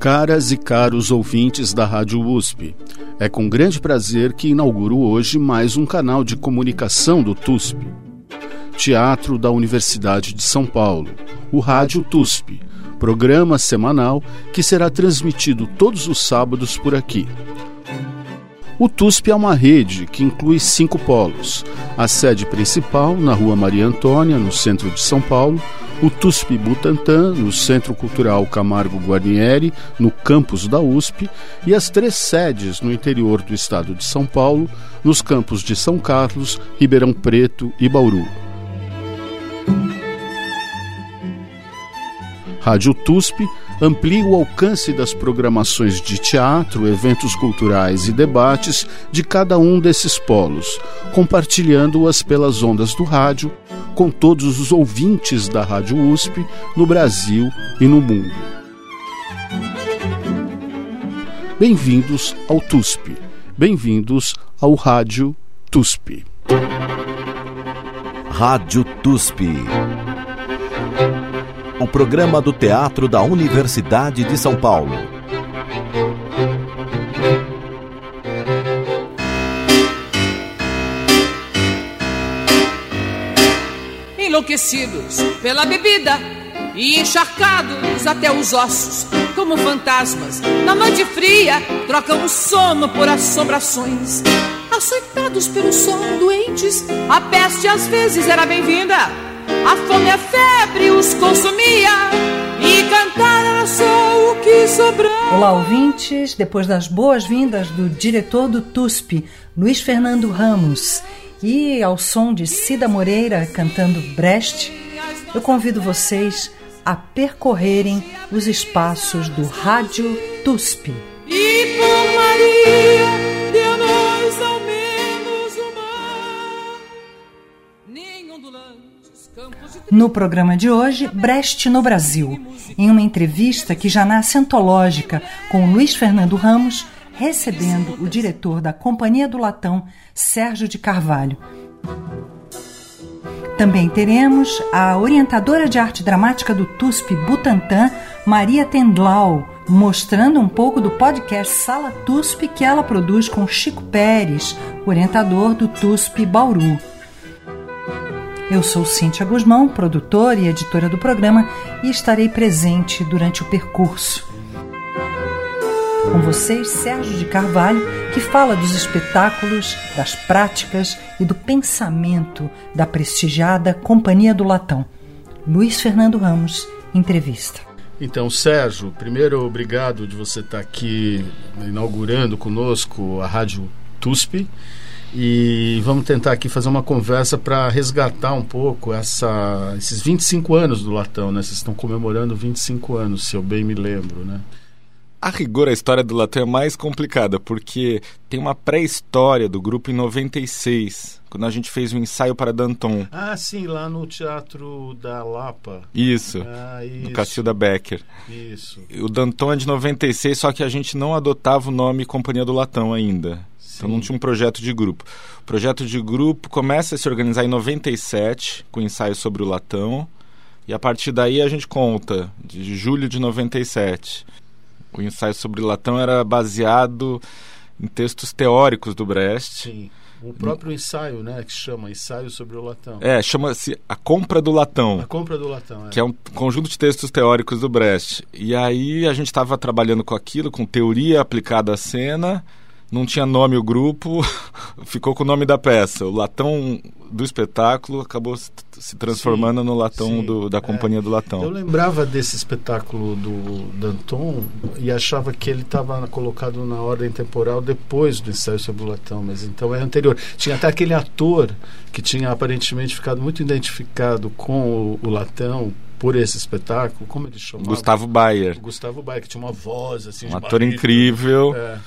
Caras e caros ouvintes da Rádio USP, é com grande prazer que inauguro hoje mais um canal de comunicação do TUSP. Teatro da Universidade de São Paulo, o Rádio TUSP, programa semanal que será transmitido todos os sábados por aqui. O TUSP é uma rede que inclui cinco polos: a sede principal, na Rua Maria Antônia, no centro de São Paulo, o TUSP Butantã, no Centro Cultural Camargo Guarnieri, no campus da USP, e as três sedes no interior do estado de São Paulo, nos campos de São Carlos, Ribeirão Preto e Bauru. Rádio TUSP amplia o alcance das programações de teatro, eventos culturais e debates de cada um desses polos, compartilhando-as pelas ondas do rádio com todos os ouvintes da Rádio USP no Brasil e no mundo. Bem-vindos ao TUSP. Bem-vindos ao Rádio TUSP. Rádio TUSP o programa do Teatro da Universidade de São Paulo. Enlouquecidos pela bebida e encharcados até os ossos, como fantasmas, na noite fria, trocam o sono por assombrações. Açoitados pelo sol, doentes, a peste às vezes era bem-vinda a fome a febre os consumia e cantar era só o que sobrava. Olá, ouvintes. Depois das boas-vindas do diretor do TUSP, Luiz Fernando Ramos, e ao som de Cida Moreira cantando Brecht, eu convido vocês a percorrerem os espaços do Rádio TUSP. E por Maria No programa de hoje, Brecht no Brasil, em uma entrevista que já nasce antológica com Luiz Fernando Ramos, recebendo o diretor da Companhia do Latão, Sérgio de Carvalho. Também teremos a orientadora de arte dramática do TUSP Butantan, Maria Tendlau, mostrando um pouco do podcast Sala TUSP que ela produz com Chico Pérez, orientador do TUSP Bauru. Eu sou Cíntia Guzmão, produtora e editora do programa, e estarei presente durante o percurso. Com vocês, Sérgio de Carvalho, que fala dos espetáculos, das práticas e do pensamento da prestigiada Companhia do Latão. Luiz Fernando Ramos, entrevista. Então, Sérgio, primeiro obrigado de você estar aqui inaugurando conosco a Rádio TUSP e vamos tentar aqui fazer uma conversa para resgatar um pouco essa, esses 25 anos do Latão, né? Vocês estão comemorando 25 anos, se eu bem me lembro, né? A rigor, a história do Latão é mais complicada, porque tem uma pré-história do grupo em 96, quando a gente fez um ensaio para Danton. Ah, sim, lá no Teatro da Lapa. Isso, ah, isso. no Cacilda Becker. Isso. O Danton é de 96, só que a gente não adotava o nome Companhia do Latão ainda. Então não tinha um projeto de grupo. O projeto de grupo começa a se organizar em 97, com ensaio sobre o latão. E a partir daí a gente conta, de julho de 97. O ensaio sobre o latão era baseado em textos teóricos do Brecht. Sim. O próprio ensaio, né, que chama Ensaio sobre o Latão. É, chama-se A Compra do Latão. A Compra do Latão, é. Que é um conjunto de textos teóricos do Brecht. E aí a gente estava trabalhando com aquilo, com teoria aplicada à cena, não tinha nome o grupo, ficou com o nome da peça. O latão do espetáculo acabou se transformando sim, no latão do, da companhia é. do latão. Eu lembrava desse espetáculo do Danton e achava que ele estava colocado na ordem temporal depois do ensaio sobre o latão, mas então é anterior. Tinha até aquele ator que tinha aparentemente ficado muito identificado com o, o latão por esse espetáculo, como ele chamava? Gustavo Bayer. Gustavo Bayer, que tinha uma voz assim, um ator incrível. É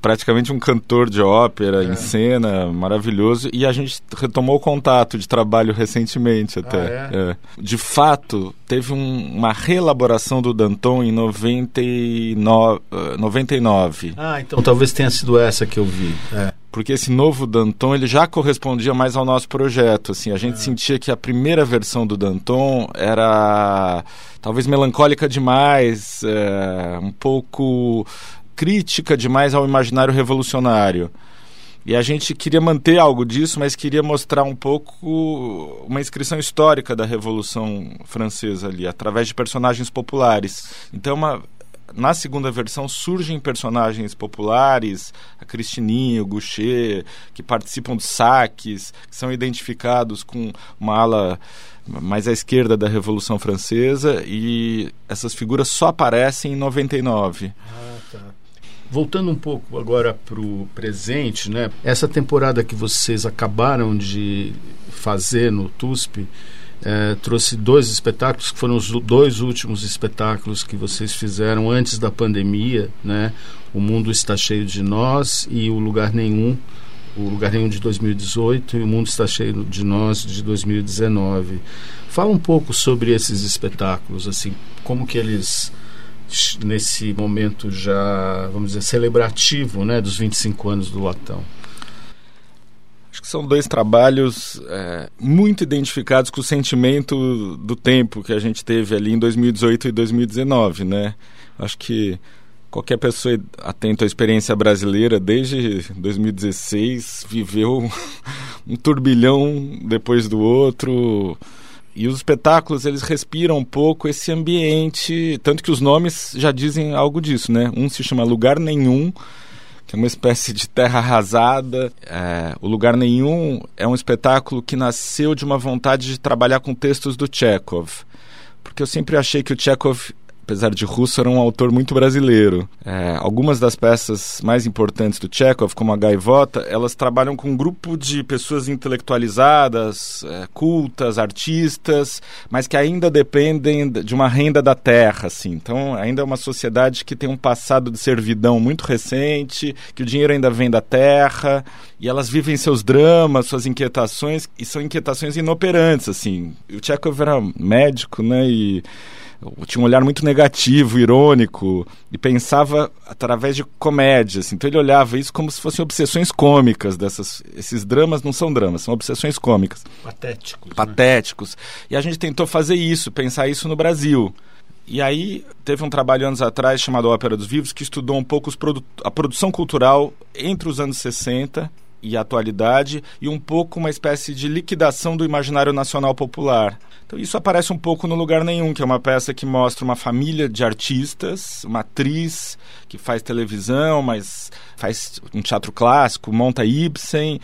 praticamente um cantor de ópera é. em cena, maravilhoso. E a gente retomou o contato de trabalho recentemente até. Ah, é? É. De fato, teve um, uma reelaboração do Danton em 99, 99. Ah, então talvez tenha sido essa que eu vi. É. porque esse novo Danton ele já correspondia mais ao nosso projeto. Assim, a gente é. sentia que a primeira versão do Danton era talvez melancólica demais, é, um pouco crítica demais ao imaginário revolucionário. E a gente queria manter algo disso, mas queria mostrar um pouco uma inscrição histórica da Revolução Francesa ali, através de personagens populares. Então, uma, na segunda versão surgem personagens populares, a Cristininha, o Goucher, que participam de saques, que são identificados com uma ala mais à esquerda da Revolução Francesa e essas figuras só aparecem em 99. Ah. Voltando um pouco agora para o presente, né? Essa temporada que vocês acabaram de fazer no TUSP é, trouxe dois espetáculos que foram os dois últimos espetáculos que vocês fizeram antes da pandemia, né? O Mundo Está Cheio de Nós e o Lugar Nenhum, o Lugar Nenhum de 2018 e o Mundo Está Cheio de Nós de 2019. Fala um pouco sobre esses espetáculos, assim, como que eles nesse momento já, vamos dizer, celebrativo né, dos 25 anos do Latão? Acho que são dois trabalhos é, muito identificados com o sentimento do tempo que a gente teve ali em 2018 e 2019, né? Acho que qualquer pessoa atenta à experiência brasileira desde 2016 viveu um turbilhão depois do outro, e os espetáculos, eles respiram um pouco esse ambiente, tanto que os nomes já dizem algo disso, né? Um se chama Lugar Nenhum, que é uma espécie de terra arrasada. É, o Lugar Nenhum é um espetáculo que nasceu de uma vontade de trabalhar com textos do Chekhov. Porque eu sempre achei que o Chekhov apesar de russo, era um autor muito brasileiro. É, algumas das peças mais importantes do Chekhov, como a Gaivota, elas trabalham com um grupo de pessoas intelectualizadas, é, cultas, artistas, mas que ainda dependem de uma renda da terra, assim. Então, ainda é uma sociedade que tem um passado de servidão muito recente, que o dinheiro ainda vem da terra, e elas vivem seus dramas, suas inquietações, e são inquietações inoperantes, assim. O Chekhov era médico, né, e tinha um olhar muito negativo, irônico, e pensava através de comédias. Então ele olhava isso como se fossem obsessões cômicas dessas. Esses dramas não são dramas, são obsessões cômicas. Patéticos. Né? Patéticos. Né? E a gente tentou fazer isso, pensar isso no Brasil. E aí teve um trabalho anos atrás chamado Ópera dos Vivos que estudou um pouco produ a produção cultural entre os anos 60 e atualidade e um pouco uma espécie de liquidação do imaginário nacional popular. Então isso aparece um pouco no Lugar Nenhum, que é uma peça que mostra uma família de artistas, uma atriz que faz televisão, mas faz um teatro clássico, monta Ibsen,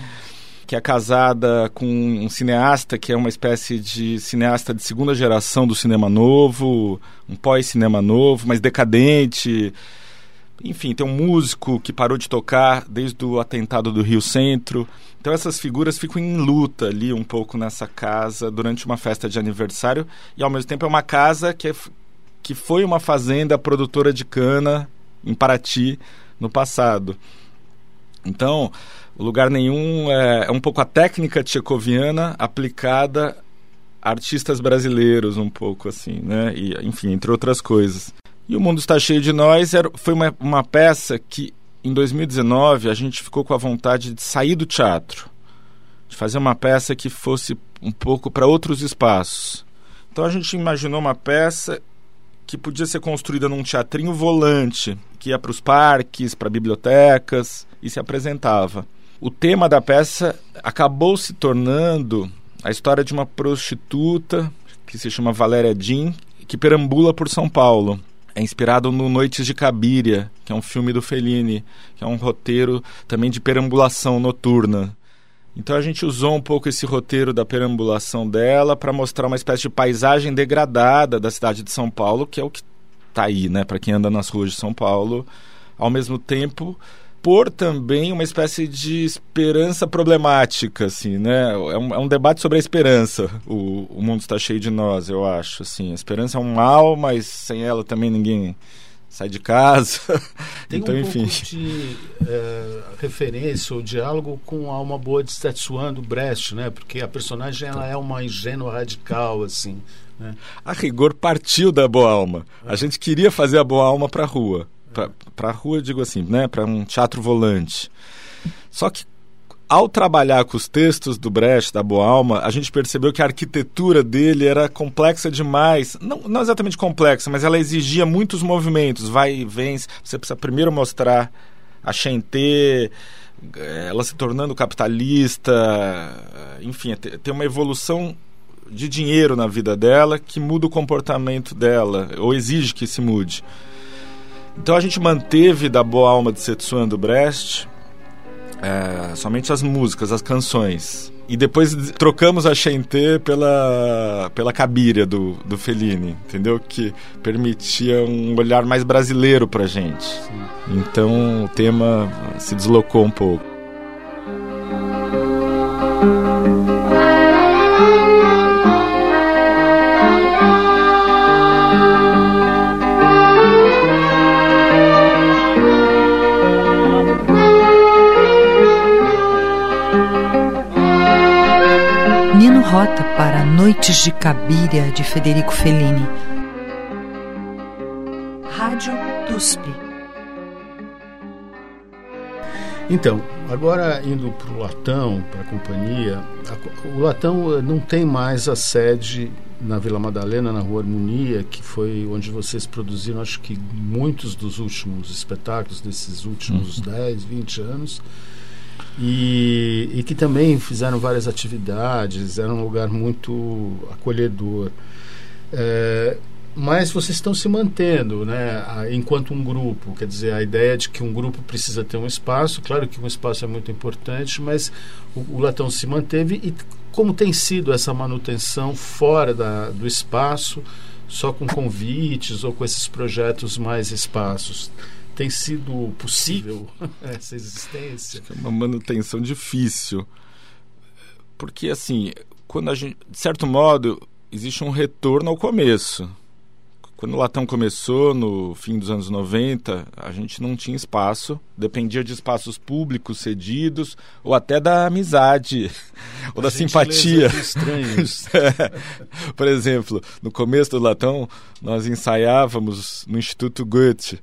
que é casada com um cineasta que é uma espécie de cineasta de segunda geração do cinema novo, um pós-cinema novo, mas decadente. Enfim, tem um músico que parou de tocar desde o atentado do Rio Centro. Então essas figuras ficam em luta ali um pouco nessa casa durante uma festa de aniversário e ao mesmo tempo é uma casa que, é, que foi uma fazenda produtora de cana em Paraty no passado. Então, lugar nenhum é, é um pouco a técnica tchecoviana aplicada a artistas brasileiros um pouco assim, né? E, enfim, entre outras coisas. E o mundo está cheio de nós era, foi uma, uma peça que em 2019 a gente ficou com a vontade de sair do teatro, de fazer uma peça que fosse um pouco para outros espaços. Então a gente imaginou uma peça que podia ser construída num teatrinho volante, que ia para os parques, para bibliotecas e se apresentava. O tema da peça acabou se tornando a história de uma prostituta que se chama Valéria Jean, que perambula por São Paulo é inspirado no Noites de Cabiria, que é um filme do Fellini, que é um roteiro também de perambulação noturna. Então a gente usou um pouco esse roteiro da perambulação dela para mostrar uma espécie de paisagem degradada da cidade de São Paulo, que é o que está aí, né, para quem anda nas ruas de São Paulo, ao mesmo tempo por também uma espécie de esperança problemática, assim, né? É um, é um debate sobre a esperança. O, o mundo está cheio de nós, eu acho, assim. A esperança é um mal, mas sem ela também ninguém sai de casa. Tem então, um enfim. pouco de é, referência ou diálogo com a Alma Boa de Stetsuan do Brecht, né? Porque a personagem ela é uma ingênua radical, assim. Né? A rigor partiu da Boa Alma. A gente queria fazer a Boa Alma para a rua para a rua, digo assim, né, para um teatro volante. Só que ao trabalhar com os textos do Brecht, da Boa Alma, a gente percebeu que a arquitetura dele era complexa demais. Não, não exatamente complexa, mas ela exigia muitos movimentos, vai e vem. Você precisa primeiro mostrar a Chentê, eh, ela se tornando capitalista, enfim, tem uma evolução de dinheiro na vida dela que muda o comportamento dela, ou exige que se mude. Então a gente manteve da Boa Alma de Setsuan do Brecht é, somente as músicas, as canções. E depois trocamos a Chantê pela, pela Cabiria do, do Fellini, entendeu? Que permitia um olhar mais brasileiro pra gente. Sim. Então o tema se deslocou um pouco. Rota para Noites de Cabiria de Federico Fellini. Rádio TUSP. Então, agora indo para o Latão, para a companhia, o Latão não tem mais a sede na Vila Madalena, na Rua Harmonia, que foi onde vocês produziram, acho que muitos dos últimos espetáculos desses últimos uhum. 10, 20 anos. E, e que também fizeram várias atividades, era um lugar muito acolhedor. É, mas vocês estão se mantendo, né, enquanto um grupo, quer dizer, a ideia de que um grupo precisa ter um espaço, claro que um espaço é muito importante, mas o, o Latão se manteve e como tem sido essa manutenção fora da, do espaço, só com convites ou com esses projetos mais espaços? Tem sido possível essa existência? É uma manutenção difícil. Porque, assim, quando a gente, de certo modo, existe um retorno ao começo. Quando o Latão começou, no fim dos anos 90, a gente não tinha espaço, dependia de espaços públicos cedidos, ou até da amizade, ou a da simpatia. é. Por exemplo, no começo do Latão, nós ensaiávamos no Instituto Goethe,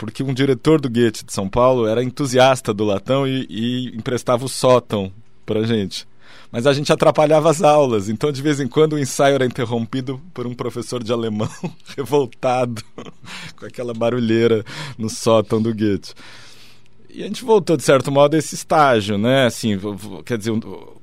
porque um diretor do Goethe de São Paulo era entusiasta do latão e, e emprestava o sótão para gente. Mas a gente atrapalhava as aulas, então de vez em quando o ensaio era interrompido por um professor de alemão revoltado com aquela barulheira no sótão do Goethe. E a gente voltou, de certo modo, a esse estágio, né? Assim, quer dizer,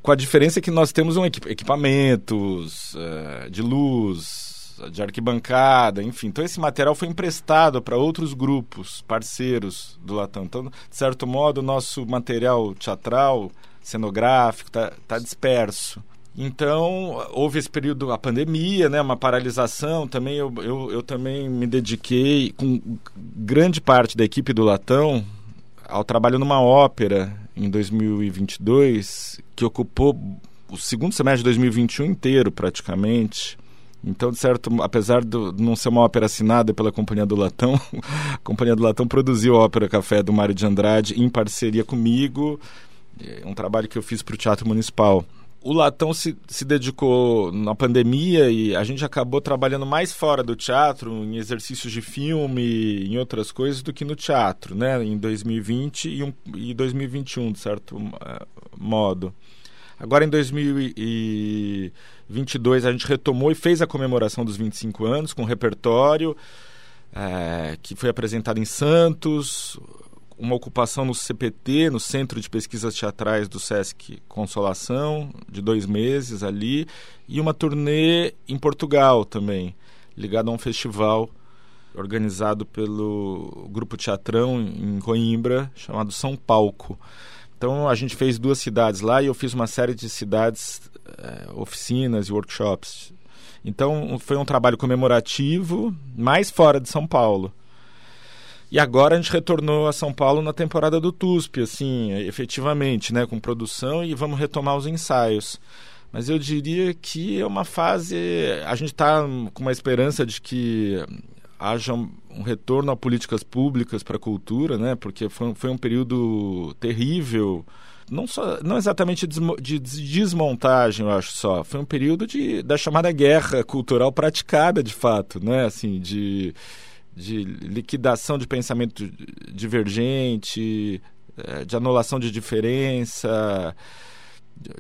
com a diferença que nós temos um equipamentos uh, de luz, de arquibancada, enfim. Então esse material foi emprestado para outros grupos, parceiros do Latam. Então, de certo modo, o nosso material teatral, cenográfico, está tá disperso. Então, houve esse período, a pandemia, né, uma paralisação. Também eu, eu, eu também me dediquei, com grande parte da equipe do Latão, ao trabalho numa ópera em 2022, que ocupou o segundo semestre de 2021 inteiro, praticamente. Então, de certo, apesar de não ser uma ópera assinada pela Companhia do Latão, a Companhia do Latão produziu a ópera Café do Mário de Andrade em parceria comigo, é um trabalho que eu fiz para o Teatro Municipal. O Latão se, se dedicou na pandemia e a gente acabou trabalhando mais fora do teatro, em exercícios de filme, em outras coisas, do que no teatro, né? Em 2020 e, um, e 2021, de certo uh, modo. Agora, em 2022, a gente retomou e fez a comemoração dos 25 anos com um repertório é, que foi apresentado em Santos, uma ocupação no CPT, no Centro de Pesquisas Teatrais do Sesc Consolação, de dois meses ali, e uma turnê em Portugal também, ligada a um festival organizado pelo Grupo Teatrão em Coimbra, chamado São Palco. Então a gente fez duas cidades lá e eu fiz uma série de cidades, é, oficinas e workshops. Então foi um trabalho comemorativo, mais fora de São Paulo. E agora a gente retornou a São Paulo na temporada do TUSP, assim, efetivamente, né, com produção e vamos retomar os ensaios. Mas eu diria que é uma fase. A gente está com uma esperança de que haja um retorno a políticas públicas para a cultura, né? Porque foi, foi um período terrível, não só não exatamente de desmontagem, eu acho só, foi um período de da chamada guerra cultural praticada de fato, né? Assim, de de liquidação de pensamento divergente, é, de anulação de diferença,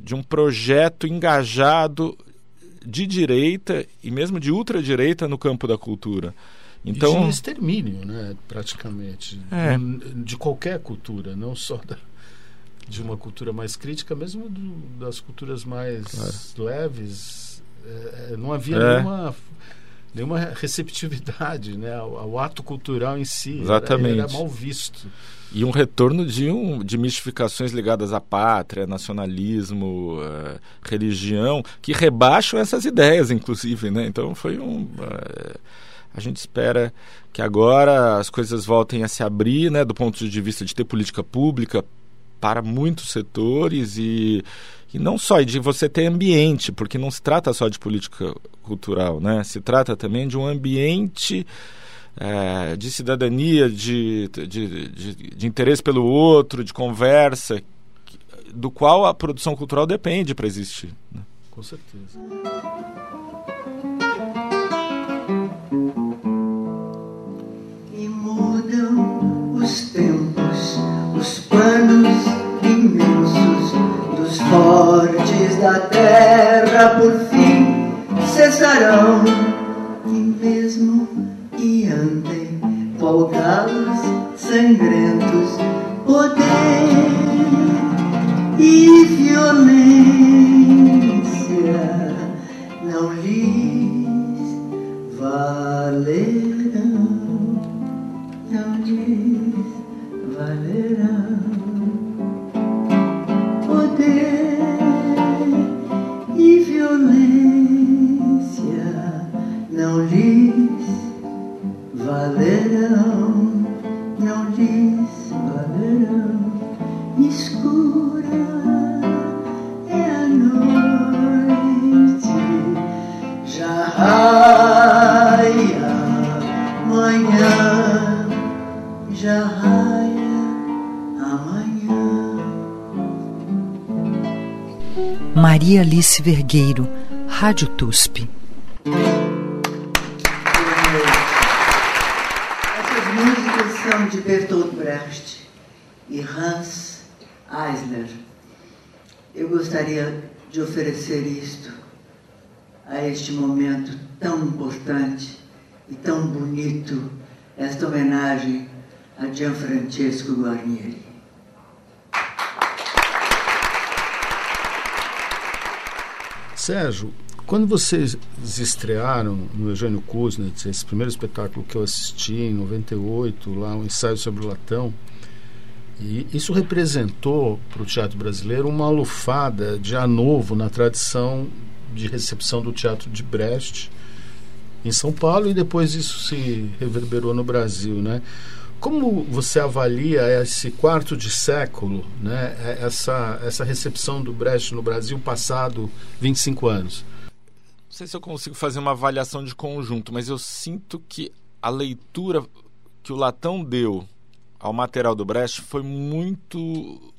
de um projeto engajado de direita e mesmo de ultradireita no campo da cultura. Então, e de extermínio, né, praticamente, é. de qualquer cultura, não só da, de uma cultura mais crítica, mesmo do, das culturas mais claro. leves, é, é, não havia é. nenhuma nenhuma receptividade né, ao, ao, ato cultural em si. Exatamente. Era, era mal visto. E um retorno de, um, de mistificações ligadas à pátria, nacionalismo, uh, religião, que rebaixam essas ideias, inclusive. Né? Então foi um. Uh, a gente espera que agora as coisas voltem a se abrir, né, do ponto de vista de ter política pública para muitos setores e, e não só de você ter ambiente, porque não se trata só de política cultural, né? Se trata também de um ambiente é, de cidadania, de, de, de, de, interesse pelo outro, de conversa, do qual a produção cultural depende para existir. Né? Com certeza. Os tempos, os planos imensos dos fortes da terra por fim cessarão. E mesmo e andem folgados, sangrentos, Vergueiro, Rádio TUSP. de Bertolt Brecht e Hans Eisler. Eu gostaria de oferecer isto a este momento tão importante e tão bonito, esta homenagem a Gianfrancesco Guarnieri. Sérgio, quando vocês estrearam no Eugênio Kuznets, esse primeiro espetáculo que eu assisti em 98, lá um ensaio sobre o latão, e isso representou para o teatro brasileiro uma alufada de a novo na tradição de recepção do teatro de Brecht em São Paulo e depois isso se reverberou no Brasil, né? Como você avalia esse quarto de século, né? essa, essa recepção do Brecht no Brasil passado 25 anos? sei se eu consigo fazer uma avaliação de conjunto, mas eu sinto que a leitura que o Latão deu ao material do Brecht foi muito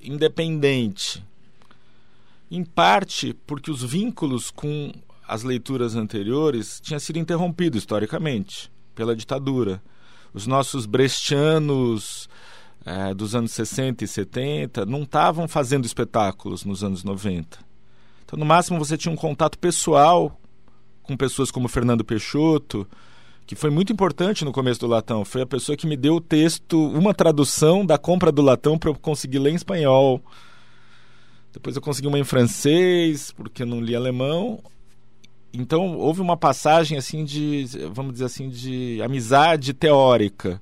independente. Em parte porque os vínculos com as leituras anteriores tinham sido interrompidos historicamente pela ditadura. Os nossos brechtianos é, dos anos 60 e 70 não estavam fazendo espetáculos nos anos 90 então, no máximo, você tinha um contato pessoal com pessoas como Fernando Peixoto, que foi muito importante no começo do Latão. Foi a pessoa que me deu o texto, uma tradução da compra do Latão para eu conseguir ler em espanhol. Depois eu consegui uma em francês, porque eu não li alemão. Então houve uma passagem assim de, vamos dizer assim, de amizade teórica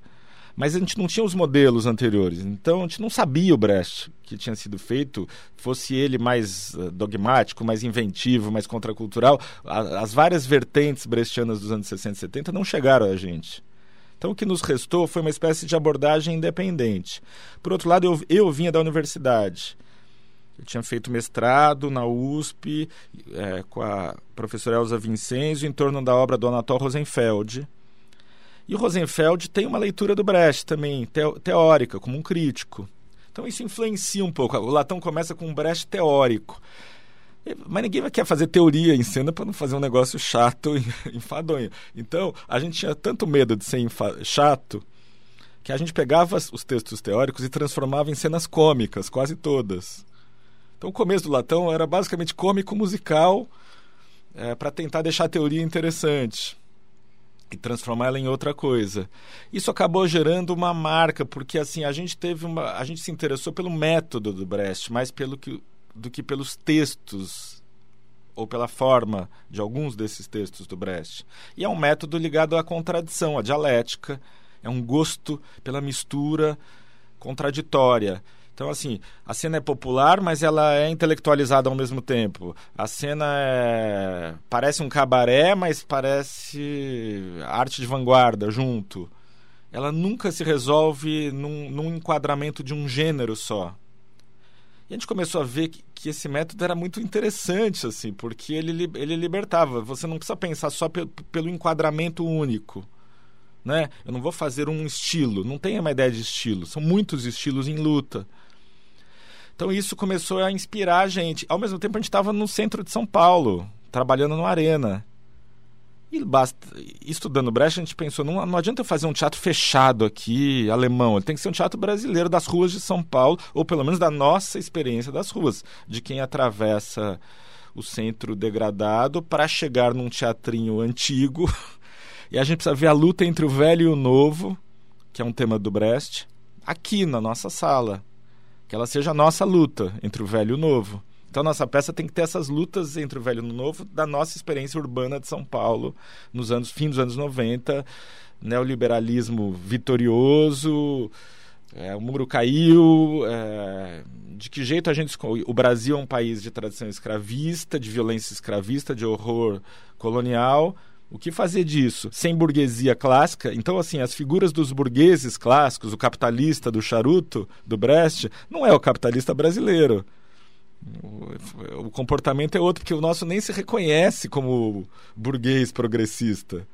mas a gente não tinha os modelos anteriores. Então a gente não sabia o Brecht que tinha sido feito, fosse ele mais eh, dogmático, mais inventivo, mais contracultural. As várias vertentes brechtianas dos anos 60 e 70 não chegaram a gente. Então o que nos restou foi uma espécie de abordagem independente. Por outro lado, eu, eu vinha da universidade. Tinha feito mestrado na USP é, com a professora Elza Vincenzo em torno da obra do Anatol Rosenfeld, e o Rosenfeld tem uma leitura do Brecht também, teórica, como um crítico. Então isso influencia um pouco. O Latão começa com um Brecht teórico. Mas ninguém quer fazer teoria em cena para não fazer um negócio chato e enfadonho. Então, a gente tinha tanto medo de ser chato que a gente pegava os textos teóricos e transformava em cenas cômicas, quase todas. Então o começo do Latão era basicamente cômico musical é, para tentar deixar a teoria interessante e transformá-la em outra coisa. Isso acabou gerando uma marca, porque assim, a gente teve uma, a gente se interessou pelo método do Brecht, mais pelo que, do que pelos textos ou pela forma de alguns desses textos do Brecht. E é um método ligado à contradição, à dialética, é um gosto pela mistura contraditória. Então, assim, a cena é popular, mas ela é intelectualizada ao mesmo tempo. A cena é... parece um cabaré, mas parece arte de vanguarda junto. Ela nunca se resolve num, num enquadramento de um gênero só. E a gente começou a ver que, que, esse método era muito interessante, assim, porque ele, ele libertava. Você não precisa pensar só pe pelo enquadramento único. Né? Eu não vou fazer um estilo, não tem uma ideia de estilo. São muitos estilos em luta. Então isso começou a inspirar a gente. Ao mesmo tempo a gente estava no centro de São Paulo, trabalhando no Arena. E basta, estudando Brecht, a gente pensou, não, não adianta eu fazer um teatro fechado aqui, alemão. Ele tem que ser um teatro brasileiro das ruas de São Paulo, ou pelo menos da nossa experiência das ruas, de quem atravessa o centro degradado para chegar num teatrinho antigo. E a gente precisa ver a luta entre o velho e o novo, que é um tema do Brecht, aqui na nossa sala que ela seja a nossa luta entre o velho e o novo. Então, nossa peça tem que ter essas lutas entre o velho e o novo da nossa experiência urbana de São Paulo, nos anos fim dos anos 90, neoliberalismo vitorioso, é, o muro caiu, é, de que jeito a gente... O Brasil é um país de tradição escravista, de violência escravista, de horror colonial, o que fazer disso? Sem burguesia clássica. Então, assim, as figuras dos burgueses clássicos, o capitalista do charuto, do Brecht, não é o capitalista brasileiro. O, o comportamento é outro, porque o nosso nem se reconhece como burguês progressista.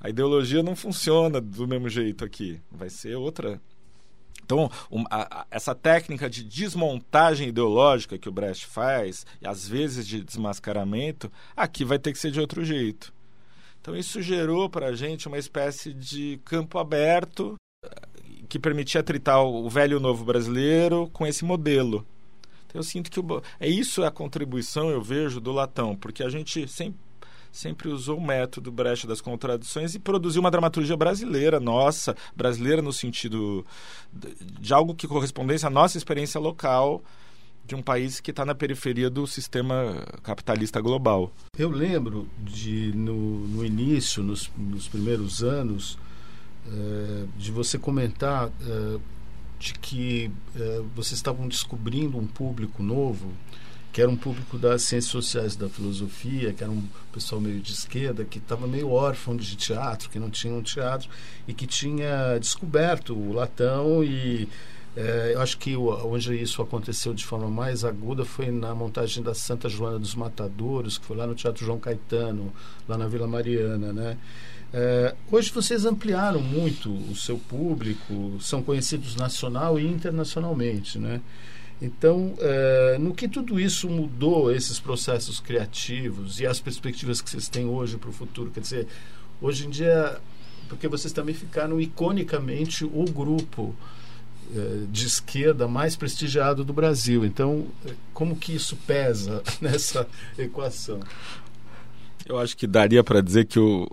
A ideologia não funciona do mesmo jeito aqui. Vai ser outra. Então, um, a, a, essa técnica de desmontagem ideológica que o Brecht faz, e às vezes de desmascaramento, aqui vai ter que ser de outro jeito. Então isso gerou para a gente uma espécie de campo aberto eh, que permitia tritar o velho e o novo brasileiro com esse modelo. Então eu sinto que o, é isso a contribuição, eu vejo, do Latão, porque a gente sempre, sempre usou o método Brecht das contradições e produziu uma dramaturgia brasileira, nossa, brasileira no sentido de algo que correspondesse à nossa experiência local, de um país que está na periferia do sistema capitalista global. Eu lembro de, no, no início, nos, nos, primeiros anos, é, de você comentar é, de que é, vocês estavam descobrindo um público novo, que era um público das ciências sociais da filosofia, que era um pessoal meio de esquerda, que estava meio órfão de teatro, que não tinha um teatro, e que tinha descoberto o latão e é, eu acho que onde isso aconteceu de forma mais aguda foi na montagem da Santa Joana dos Matadouros, que foi lá no Teatro João Caetano, lá na Vila Mariana, né? É, hoje vocês ampliaram muito o seu público, são conhecidos nacional e internacionalmente, né? Então, é, no que tudo isso mudou esses processos criativos e as perspectivas que vocês têm hoje para o futuro? Quer dizer, hoje em dia, porque vocês também ficaram iconicamente o grupo de esquerda mais prestigiado do Brasil. Então, eh, como que isso pesa nessa equação? Eu acho que daria para dizer que o,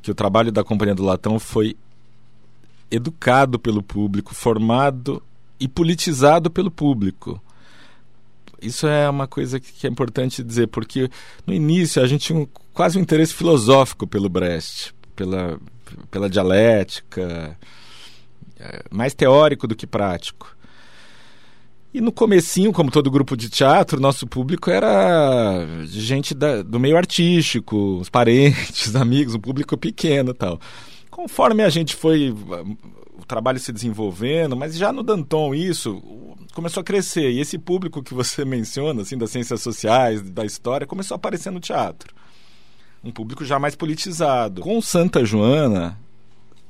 que o trabalho da Companhia do Latão foi educado pelo público, formado e politizado pelo público. Isso é uma coisa que é importante dizer, porque no início a gente tinha um, quase um interesse filosófico pelo Brecht, pela, pela dialética, mais teórico do que prático. E no comecinho, como todo grupo de teatro, nosso público era gente da, do meio artístico, os parentes, amigos, um público pequeno tal. Conforme a gente foi, o trabalho se desenvolvendo, mas já no Danton isso começou a crescer. E esse público que você menciona, assim, das ciências sociais, da história, começou a aparecer no teatro. Um público já mais politizado. Com Santa Joana,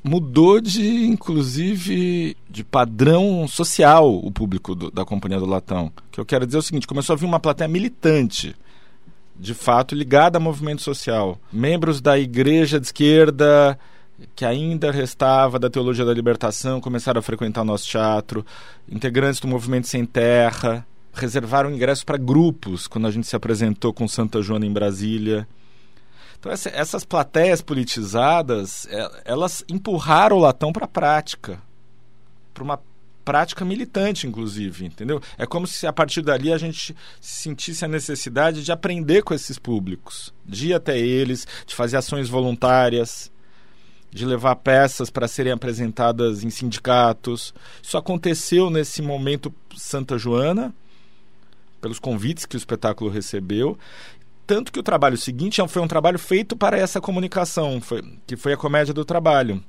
mudou de, inclusive, de padrão social o público do, da Companhia do Latão. que eu quero dizer é o seguinte, começou a vir uma plateia militante, de fato, ligada a movimento social. Membros da igreja de esquerda, que ainda restava da teologia da libertação começaram a frequentar o nosso teatro, integrantes do movimento Sem Terra, reservaram ingressos para grupos quando a gente se apresentou com Santa Joana em Brasília. Então essa, essas plateias politizadas, é, elas empurraram o latão para a prática, para uma prática militante, inclusive, entendeu? É como se a partir dali a gente sentisse a necessidade de aprender com esses públicos, de ir até eles, de fazer ações voluntárias, de levar peças para serem apresentadas em sindicatos. Isso aconteceu nesse momento Santa Joana, pelos convites que o espetáculo recebeu. Tanto que o trabalho seguinte foi um trabalho feito para essa comunicação, foi, que foi a Comédia do Trabalho.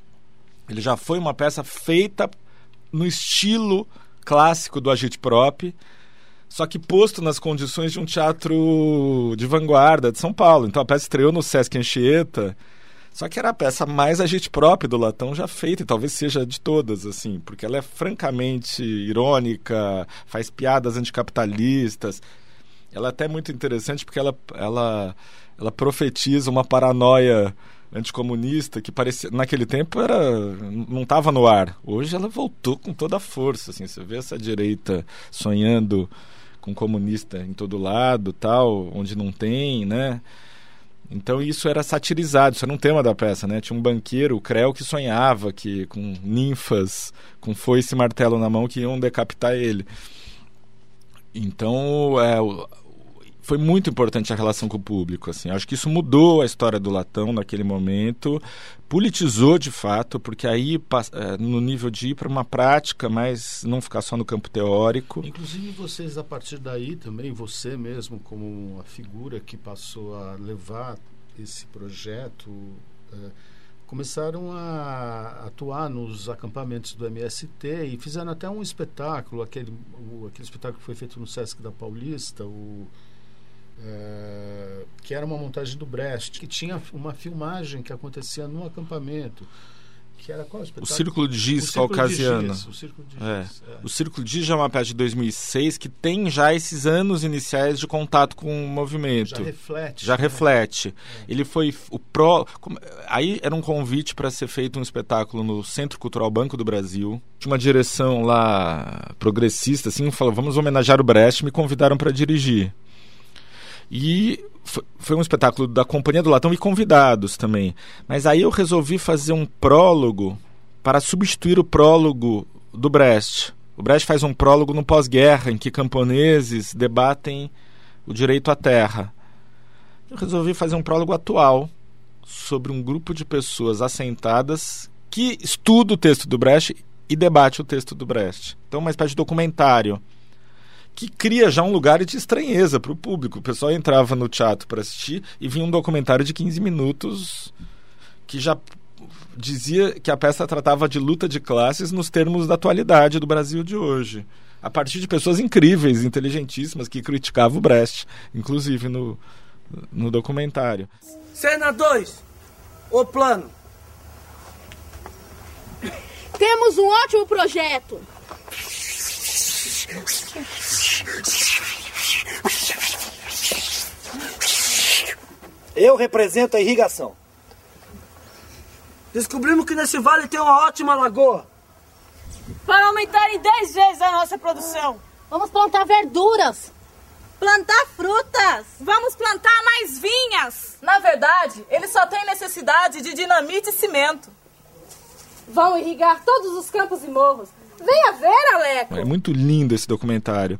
Ele já foi uma peça feita no estilo clássico do agitprop, só que posto nas condições de um teatro de vanguarda de São Paulo. Então a peça estreou no Sesc Anchieta, só que era a peça mais agitprop do Latão já feita, e talvez seja de todas, assim, porque ela é francamente irônica, faz piadas anticapitalistas. Ela é até muito interessante porque ela, ela, ela profetiza uma paranoia anticomunista que parecia naquele tempo era não estava no ar. Hoje ela voltou com toda a força, assim, você vê essa direita sonhando com comunista em todo lado, tal, onde não tem, né? Então isso era satirizado, isso era um tema da peça, né? Tinha um banqueiro, o Creu, que sonhava que com ninfas, com foice e martelo na mão que iam decapitar ele. Então, é, foi muito importante a relação com o público. Assim. Acho que isso mudou a história do latão naquele momento, politizou de fato, porque aí é, no nível de ir para uma prática, mas não ficar só no campo teórico. Inclusive vocês a partir daí também, você mesmo como uma figura que passou a levar esse projeto. É, começaram a atuar nos acampamentos do MST e fizeram até um espetáculo, aquele, o, aquele espetáculo que foi feito no Sesc da Paulista, o é, que era uma montagem do Brecht, que tinha uma filmagem que acontecia num acampamento. Que era qual o Círculo de Giz Caucasiano. O Círculo de Giz. É. É. O Círculo de Giz é uma peça de 2006 que tem já esses anos iniciais de contato com o movimento. Já reflete. Já né? reflete. É. Ele foi o pró. Aí era um convite para ser feito um espetáculo no Centro Cultural Banco do Brasil. Tinha uma direção lá progressista, assim, falou: vamos homenagear o Brecht, me convidaram para dirigir. E foi um espetáculo da Companhia do Latão e convidados também. Mas aí eu resolvi fazer um prólogo para substituir o prólogo do Brecht. O Brecht faz um prólogo no pós-guerra, em que camponeses debatem o direito à terra. Eu resolvi fazer um prólogo atual sobre um grupo de pessoas assentadas que estuda o texto do Brecht e debate o texto do Brecht. Então, uma espécie de documentário que cria já um lugar de estranheza para o público. O pessoal entrava no teatro para assistir e vinha um documentário de 15 minutos que já dizia que a peça tratava de luta de classes nos termos da atualidade do Brasil de hoje. A partir de pessoas incríveis, inteligentíssimas, que criticavam o Brecht, inclusive no, no documentário. Cena 2, o plano. Temos um ótimo projeto. Eu represento a irrigação. Descobrimos que nesse vale tem uma ótima lagoa. Para aumentar em 10 vezes a nossa produção. Vamos plantar verduras. Plantar frutas. Vamos plantar mais vinhas. Na verdade, eles só têm necessidade de dinamite e cimento. Vão irrigar todos os campos e morros. Venha ver, Aleco. É muito lindo esse documentário.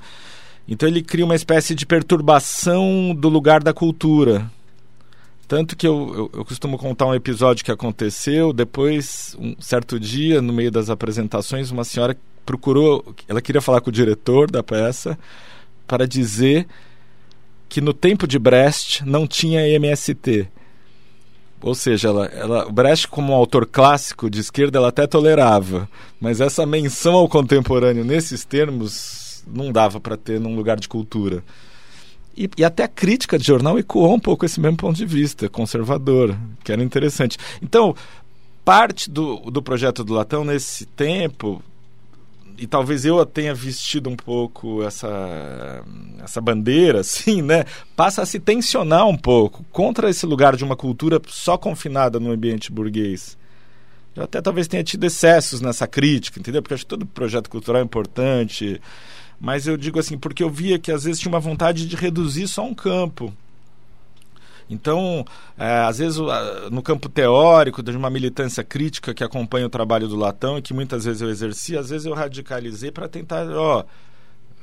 Então ele cria uma espécie de perturbação do lugar da cultura. Tanto que eu, eu, eu, costumo contar um episódio que aconteceu. Depois, um certo dia, no meio das apresentações, uma senhora procurou. Ela queria falar com o diretor da peça para dizer que no tempo de Brecht não tinha MST. Ou seja, ela, ela, Brecht, como um autor clássico de esquerda, ela até tolerava. Mas essa menção ao contemporâneo nesses termos não dava para ter num lugar de cultura. E, e, até a crítica de jornal ecoou um pouco esse mesmo ponto de vista, conservador, que era interessante. Então, parte do, do projeto do Latão nesse tempo e talvez eu tenha vestido um pouco essa, essa bandeira, assim, né? Passa a se tensionar um pouco contra esse lugar de uma cultura só confinada no ambiente burguês. Eu até talvez tenha tido excessos nessa crítica, entendeu? Porque acho que todo projeto cultural é importante. Mas eu digo assim, porque eu via que às vezes tinha uma vontade de reduzir só um campo. Então, é, às vezes, no campo teórico, de uma militância crítica que acompanha o trabalho do Latão e que muitas vezes eu exerci, às vezes eu radicalizei para tentar, ó,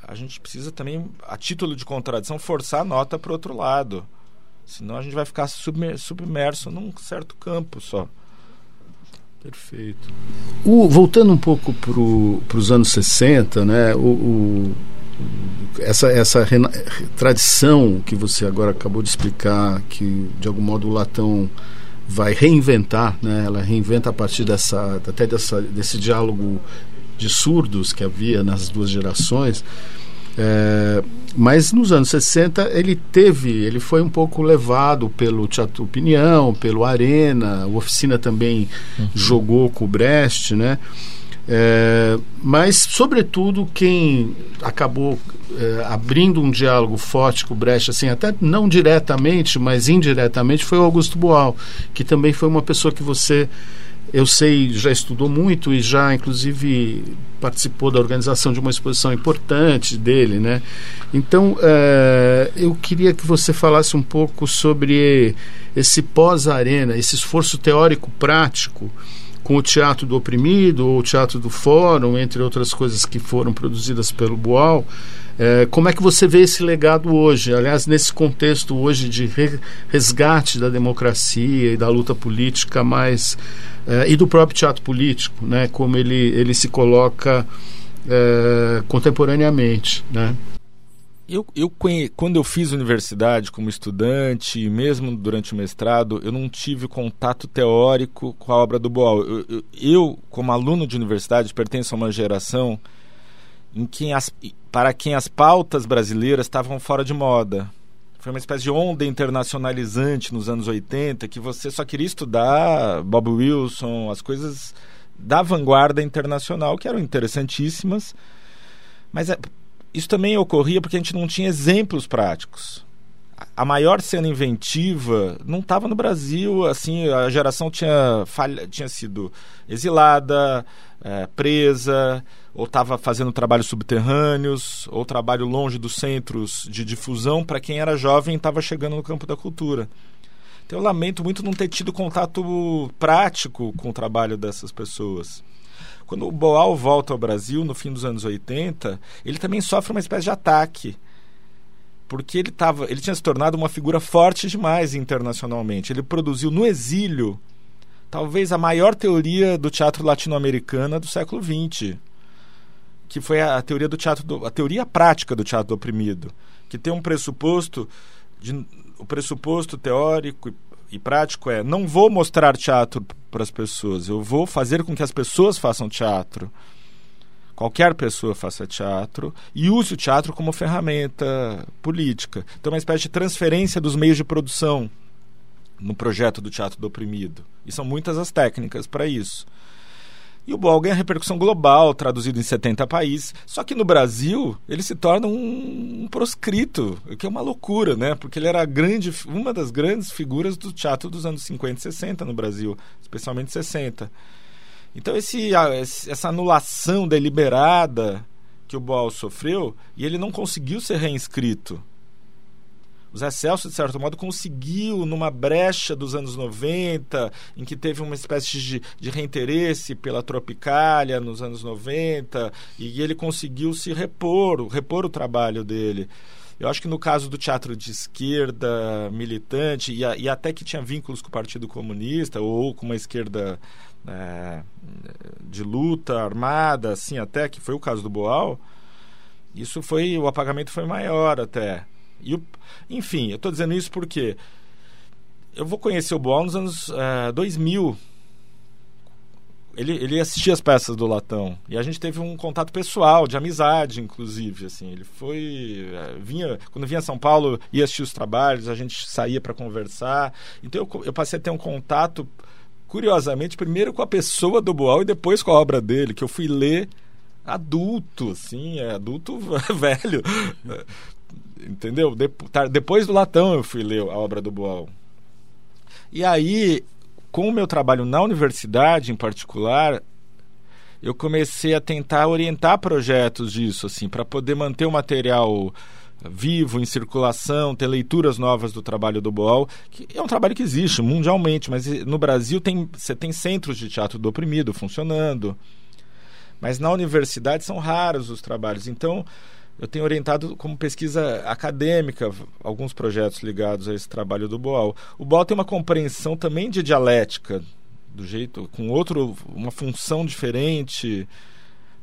a gente precisa também, a título de contradição, forçar a nota para o outro lado. Senão a gente vai ficar submerso num certo campo só. Perfeito. O, voltando um pouco para os anos 60, né, o, o essa, essa tradição que você agora acabou de explicar, que de algum modo o latão vai reinventar, né? ela reinventa a partir dessa, até dessa, desse diálogo de surdos que havia nas duas gerações. É, mas nos anos 60 ele teve, ele foi um pouco levado pelo Teatro Opinião, pelo Arena, o Oficina também uhum. jogou com o Brecht, né? É, mas, sobretudo, quem acabou é, abrindo um diálogo forte com o Brecht, assim, até não diretamente, mas indiretamente, foi o Augusto Boal, que também foi uma pessoa que você, eu sei, já estudou muito e já, inclusive, participou da organização de uma exposição importante dele, né? Então, é, eu queria que você falasse um pouco sobre esse pós-arena, esse esforço teórico prático com o Teatro do Oprimido, ou o Teatro do Fórum, entre outras coisas que foram produzidas pelo Boal. É, como é que você vê esse legado hoje? Aliás, nesse contexto hoje de resgate da democracia e da luta política mais. É, e do próprio teatro político, né? como ele, ele se coloca é, contemporaneamente. Né? Eu, eu quando eu fiz universidade como estudante, mesmo durante o mestrado, eu não tive contato teórico com a obra do Boal. Eu, eu, eu como aluno de universidade, pertenço a uma geração em quem as, para quem as pautas brasileiras estavam fora de moda. Foi uma espécie de onda internacionalizante nos anos 80 que você só queria estudar Bob Wilson, as coisas da vanguarda internacional que eram interessantíssimas, mas é, isso também ocorria porque a gente não tinha exemplos práticos. A maior cena inventiva não estava no Brasil, assim, a geração tinha, falha, tinha sido exilada, é, presa, ou estava fazendo trabalhos subterrâneos, ou trabalho longe dos centros de difusão para quem era jovem e estava chegando no campo da cultura. Então eu lamento muito não ter tido contato prático com o trabalho dessas pessoas. Quando o Boal volta ao Brasil, no fim dos anos 80, ele também sofre uma espécie de ataque. Porque ele, tava, ele tinha se tornado uma figura forte demais internacionalmente. Ele produziu no exílio talvez a maior teoria do teatro latino-americano do século XX, que foi a, a teoria do teatro do, a teoria prática do teatro do oprimido, que tem um pressuposto de, o pressuposto teórico e prático é: não vou mostrar teatro para as pessoas, eu vou fazer com que as pessoas façam teatro. Qualquer pessoa faça teatro e use o teatro como ferramenta política. Então, é uma espécie de transferência dos meios de produção no projeto do teatro do oprimido. E são muitas as técnicas para isso. E o Boal ganha repercussão global, traduzido em 70 países. Só que no Brasil, ele se torna um, um proscrito, o que é uma loucura, né? Porque ele era grande, uma das grandes figuras do teatro dos anos 50 e 60 no Brasil, especialmente 60. Então, esse, essa anulação deliberada que o Boal sofreu, e ele não conseguiu ser reinscrito. O Zé Celso, de certo modo, conseguiu, numa brecha dos anos 90, em que teve uma espécie de, de reinteresse pela Tropicália nos anos 90, e ele conseguiu se repor, repor o trabalho dele. Eu acho que no caso do teatro de esquerda militante, e, a, e até que tinha vínculos com o Partido Comunista, ou com uma esquerda é, de luta armada, assim até, que foi o caso do Boal, isso foi, o apagamento foi maior até. E o, enfim, eu estou dizendo isso porque eu vou conhecer o Boal nos anos uh, 2000. Ele, ele assistia as peças do Latão e a gente teve um contato pessoal, de amizade, inclusive. Assim, ele foi uh, vinha quando vinha a São Paulo ia assistir os trabalhos, a gente saía para conversar. Então eu, eu passei a ter um contato, curiosamente, primeiro com a pessoa do Boal e depois com a obra dele, que eu fui ler adulto, assim, é adulto velho entendeu? De, tá, depois do Latão eu fui ler a obra do Boal. E aí, com o meu trabalho na universidade, em particular, eu comecei a tentar orientar projetos disso, assim, para poder manter o material vivo, em circulação, ter leituras novas do trabalho do Boal, que é um trabalho que existe mundialmente, mas no Brasil tem, você tem centros de teatro do oprimido funcionando. Mas na universidade são raros os trabalhos. Então, eu tenho orientado como pesquisa acadêmica alguns projetos ligados a esse trabalho do Boal. O Boal tem uma compreensão também de dialética, do jeito com outro, uma função diferente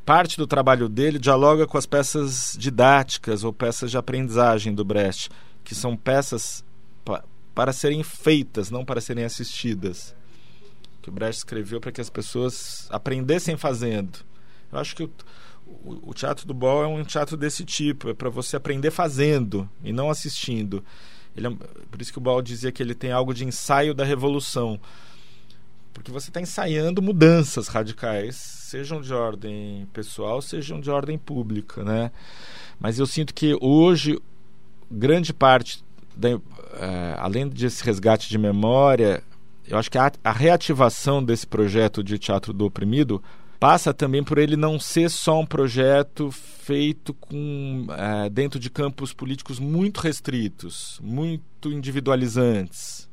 parte do trabalho dele dialoga com as peças didáticas ou peças de aprendizagem do Brecht, que são peças pa para serem feitas, não para serem assistidas. Que o Brecht escreveu para que as pessoas aprendessem fazendo. Eu acho que o, o, teatro do Boll é um teatro desse tipo, é para você aprender fazendo e não assistindo. Ele é, por isso que o Boll dizia que ele tem algo de ensaio da revolução porque você está ensaiando mudanças radicais, sejam de ordem pessoal, sejam de ordem pública, né? Mas eu sinto que hoje grande parte, da, uh, além desse resgate de memória, eu acho que a, a reativação desse projeto de teatro do oprimido passa também por ele não ser só um projeto feito com uh, dentro de campos políticos muito restritos, muito individualizantes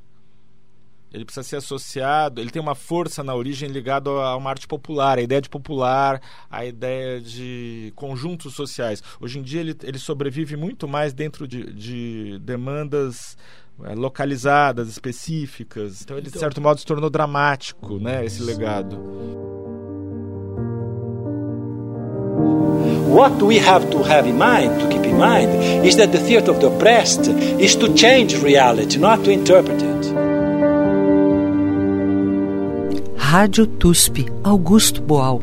ele precisa ser associado, ele tem uma força na origem ligada a uma arte popular, a ideia de popular, a ideia de conjuntos sociais. Hoje em dia ele, ele sobrevive muito mais dentro de, de demandas é, localizadas, específicas. Então ele, de então certo modo, se tornou dramático, né, esse legado. What we have to have in mind, to keep in mind, is that the theater of the oppressed is to change reality, not to interpret it. Rádio TUSP, Augusto Boal.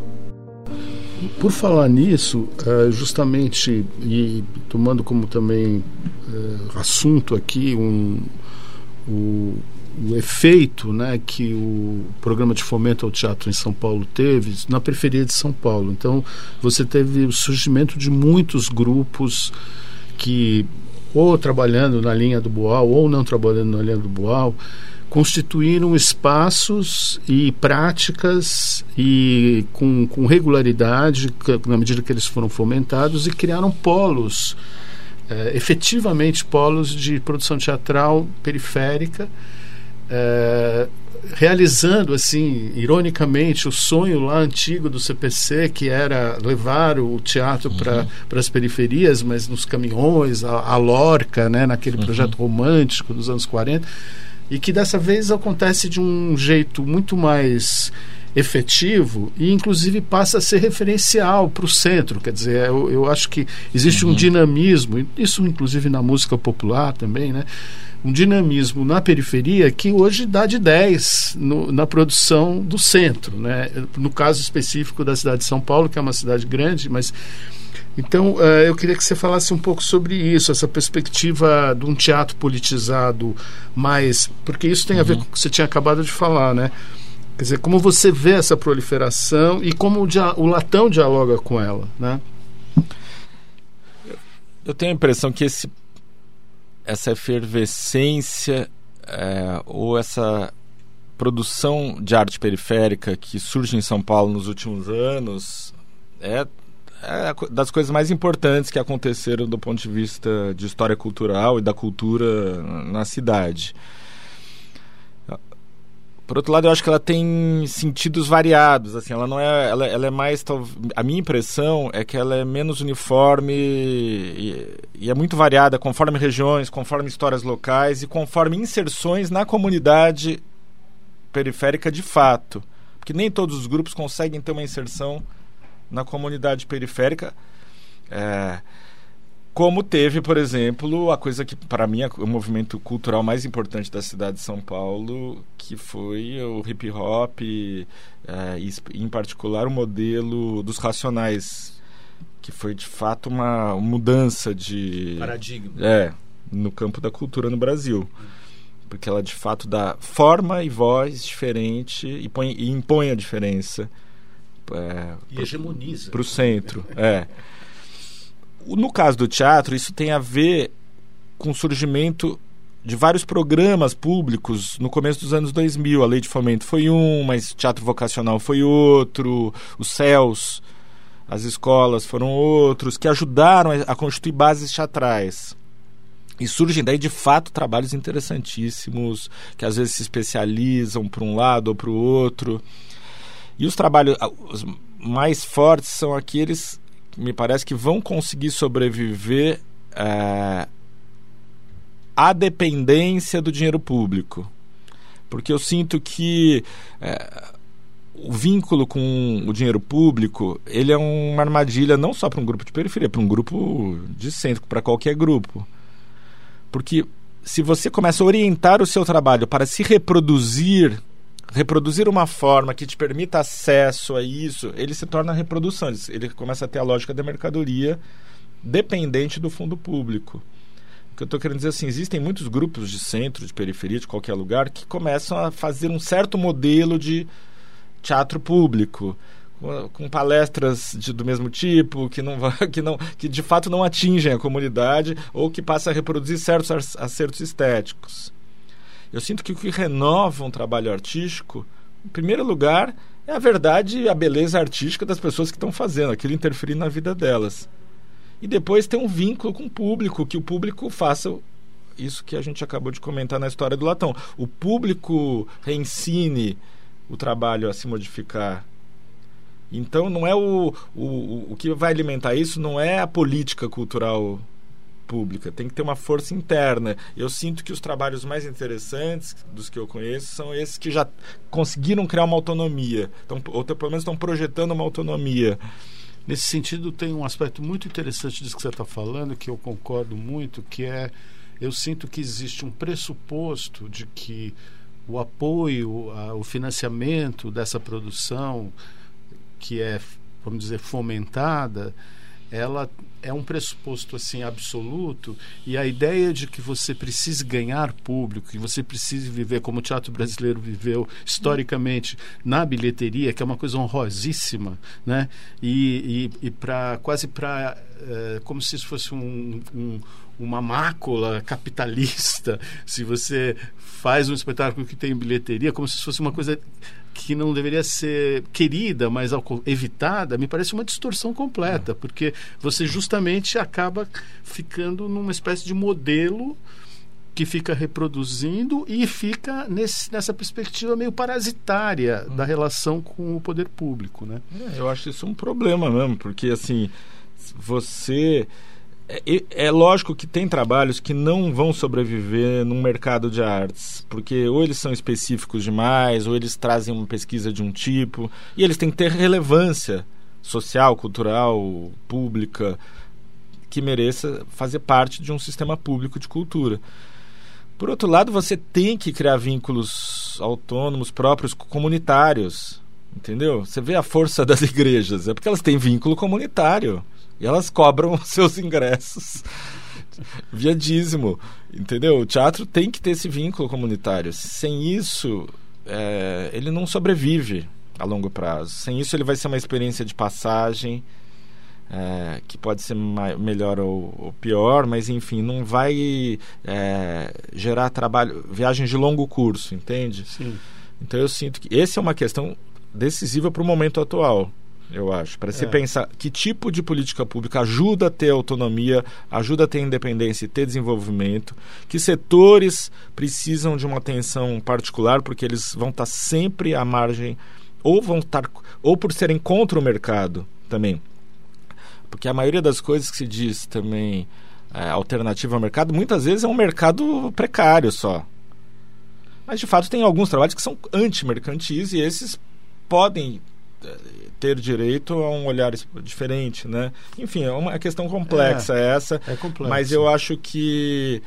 Por falar nisso, é, justamente, e tomando como também é, assunto aqui um, o, o efeito né, que o programa de fomento ao teatro em São Paulo teve na periferia de São Paulo. Então, você teve o surgimento de muitos grupos que, ou trabalhando na linha do Boal, ou não trabalhando na linha do Boal, constituíram espaços e práticas e com, com regularidade na medida que eles foram fomentados e criaram polos é, efetivamente polos de produção teatral periférica é, realizando assim ironicamente o sonho lá antigo do CPC que era levar o teatro uhum. para as periferias mas nos caminhões a, a Lorca né naquele uhum. projeto romântico dos anos 40 e que dessa vez acontece de um jeito muito mais efetivo e inclusive passa a ser referencial para o centro quer dizer eu, eu acho que existe uhum. um dinamismo isso inclusive na música popular também né um dinamismo na periferia que hoje dá de 10 no, na produção do centro né no caso específico da cidade de São Paulo que é uma cidade grande mas então, uh, eu queria que você falasse um pouco sobre isso, essa perspectiva de um teatro politizado mais. Porque isso tem a ver uhum. com o que você tinha acabado de falar, né? Quer dizer, como você vê essa proliferação e como o, o latão dialoga com ela, né? Eu tenho a impressão que esse, essa efervescência é, ou essa produção de arte periférica que surge em São Paulo nos últimos anos é é das coisas mais importantes que aconteceram do ponto de vista de história cultural e da cultura na cidade. Por outro lado, eu acho que ela tem sentidos variados, assim, ela não é, ela, ela é mais, a minha impressão é que ela é menos uniforme e, e é muito variada conforme regiões, conforme histórias locais e conforme inserções na comunidade periférica de fato, porque nem todos os grupos conseguem ter uma inserção na comunidade periférica. É, como teve, por exemplo, a coisa que para mim é o movimento cultural mais importante da cidade de São Paulo, que foi o hip hop, é, e, em particular o modelo dos racionais, que foi de fato uma mudança de paradigma. É, no campo da cultura no Brasil. Porque ela de fato dá forma e voz diferente e, põe, e impõe a diferença é, e hegemoniza. Para o centro. É. No caso do teatro, isso tem a ver com o surgimento de vários programas públicos no começo dos anos 2000. A Lei de Fomento foi um, mas Teatro Vocacional foi outro, os CELS, as escolas foram outros, que ajudaram a constituir bases teatrais. E surgem daí, de fato, trabalhos interessantíssimos, que às vezes se especializam para um lado ou para o outro. E os trabalhos os mais fortes são aqueles, me parece, que vão conseguir sobreviver é, à dependência do dinheiro público. Porque eu sinto que é, o vínculo com o dinheiro público ele é uma armadilha não só para um grupo de periferia, para um grupo de centro, para qualquer grupo. Porque se você começa a orientar o seu trabalho para se reproduzir, reproduzir uma forma que te permita acesso a isso, ele se torna reprodução, ele começa a ter a lógica da mercadoria dependente do fundo público. O que eu estou querendo dizer assim, existem muitos grupos de centro, de periferia, de qualquer lugar, que começam a fazer um certo modelo de teatro público com palestras de, do mesmo tipo, que, não, que, não, que de fato não atingem a comunidade ou que passa a reproduzir certos acertos estéticos. Eu sinto que o que renova um trabalho artístico, em primeiro lugar, é a verdade e a beleza artística das pessoas que estão fazendo, aquilo interferir na vida delas. E depois tem um vínculo com o público, que o público faça isso que a gente acabou de comentar na história do latão. O público reensine o trabalho a se modificar então não é o, o, o que vai alimentar isso não é a política cultural pública, tem que ter uma força interna. Eu sinto que os trabalhos mais interessantes dos que eu conheço são esses que já conseguiram criar uma autonomia, então, ou pelo menos estão projetando uma autonomia. Nesse sentido, tem um aspecto muito interessante disso que você está falando, que eu concordo muito, que é eu sinto que existe um pressuposto de que o apoio, a, o financiamento dessa produção que é, vamos dizer, fomentada, ela é um pressuposto assim absoluto e a ideia de que você precise ganhar público, que você precise viver como o teatro brasileiro viveu historicamente na bilheteria, que é uma coisa honrosíssima, né? E, e, e para quase para é, como se isso fosse um, um uma mácula capitalista, se você faz um espetáculo que tem bilheteria, como se fosse uma coisa que não deveria ser querida, mas evitada, me parece uma distorção completa, porque você justamente acaba ficando numa espécie de modelo que fica reproduzindo e fica nesse, nessa perspectiva meio parasitária hum. da relação com o poder público, né? É, eu acho isso um problema mesmo, porque assim você é, é, lógico que tem trabalhos que não vão sobreviver num mercado de artes, porque ou eles são específicos demais, ou eles trazem uma pesquisa de um tipo, e eles têm que ter relevância social, cultural, pública, que mereça fazer parte de um sistema público de cultura. Por outro lado, você tem que criar vínculos autônomos próprios comunitários, entendeu? Você vê a força das igrejas, é porque elas têm vínculo comunitário. E elas cobram seus ingressos via dízimo, entendeu? O teatro tem que ter esse vínculo comunitário. Sem isso, é, ele não sobrevive a longo prazo. Sem isso, ele vai ser uma experiência de passagem, é, que pode ser melhor ou, ou, pior, mas enfim, não vai é, gerar trabalho, viagens de longo curso, entende? Sim. Então eu sinto que essa é uma questão decisiva para o momento atual eu acho. Para se é. pensar que tipo de política pública ajuda a ter autonomia, ajuda a ter independência e ter desenvolvimento, que setores precisam de uma atenção particular, porque eles vão estar sempre à margem, ou vão estar, ou por serem contra o mercado também. Porque a maioria das coisas que se diz também é, alternativa ao mercado, muitas vezes é um mercado precário só. Mas de fato tem alguns trabalhos que são anti-mercantis e esses podem ter direito a um olhar diferente, né? Enfim, é uma questão complexa é, essa, é complexo. mas eu acho que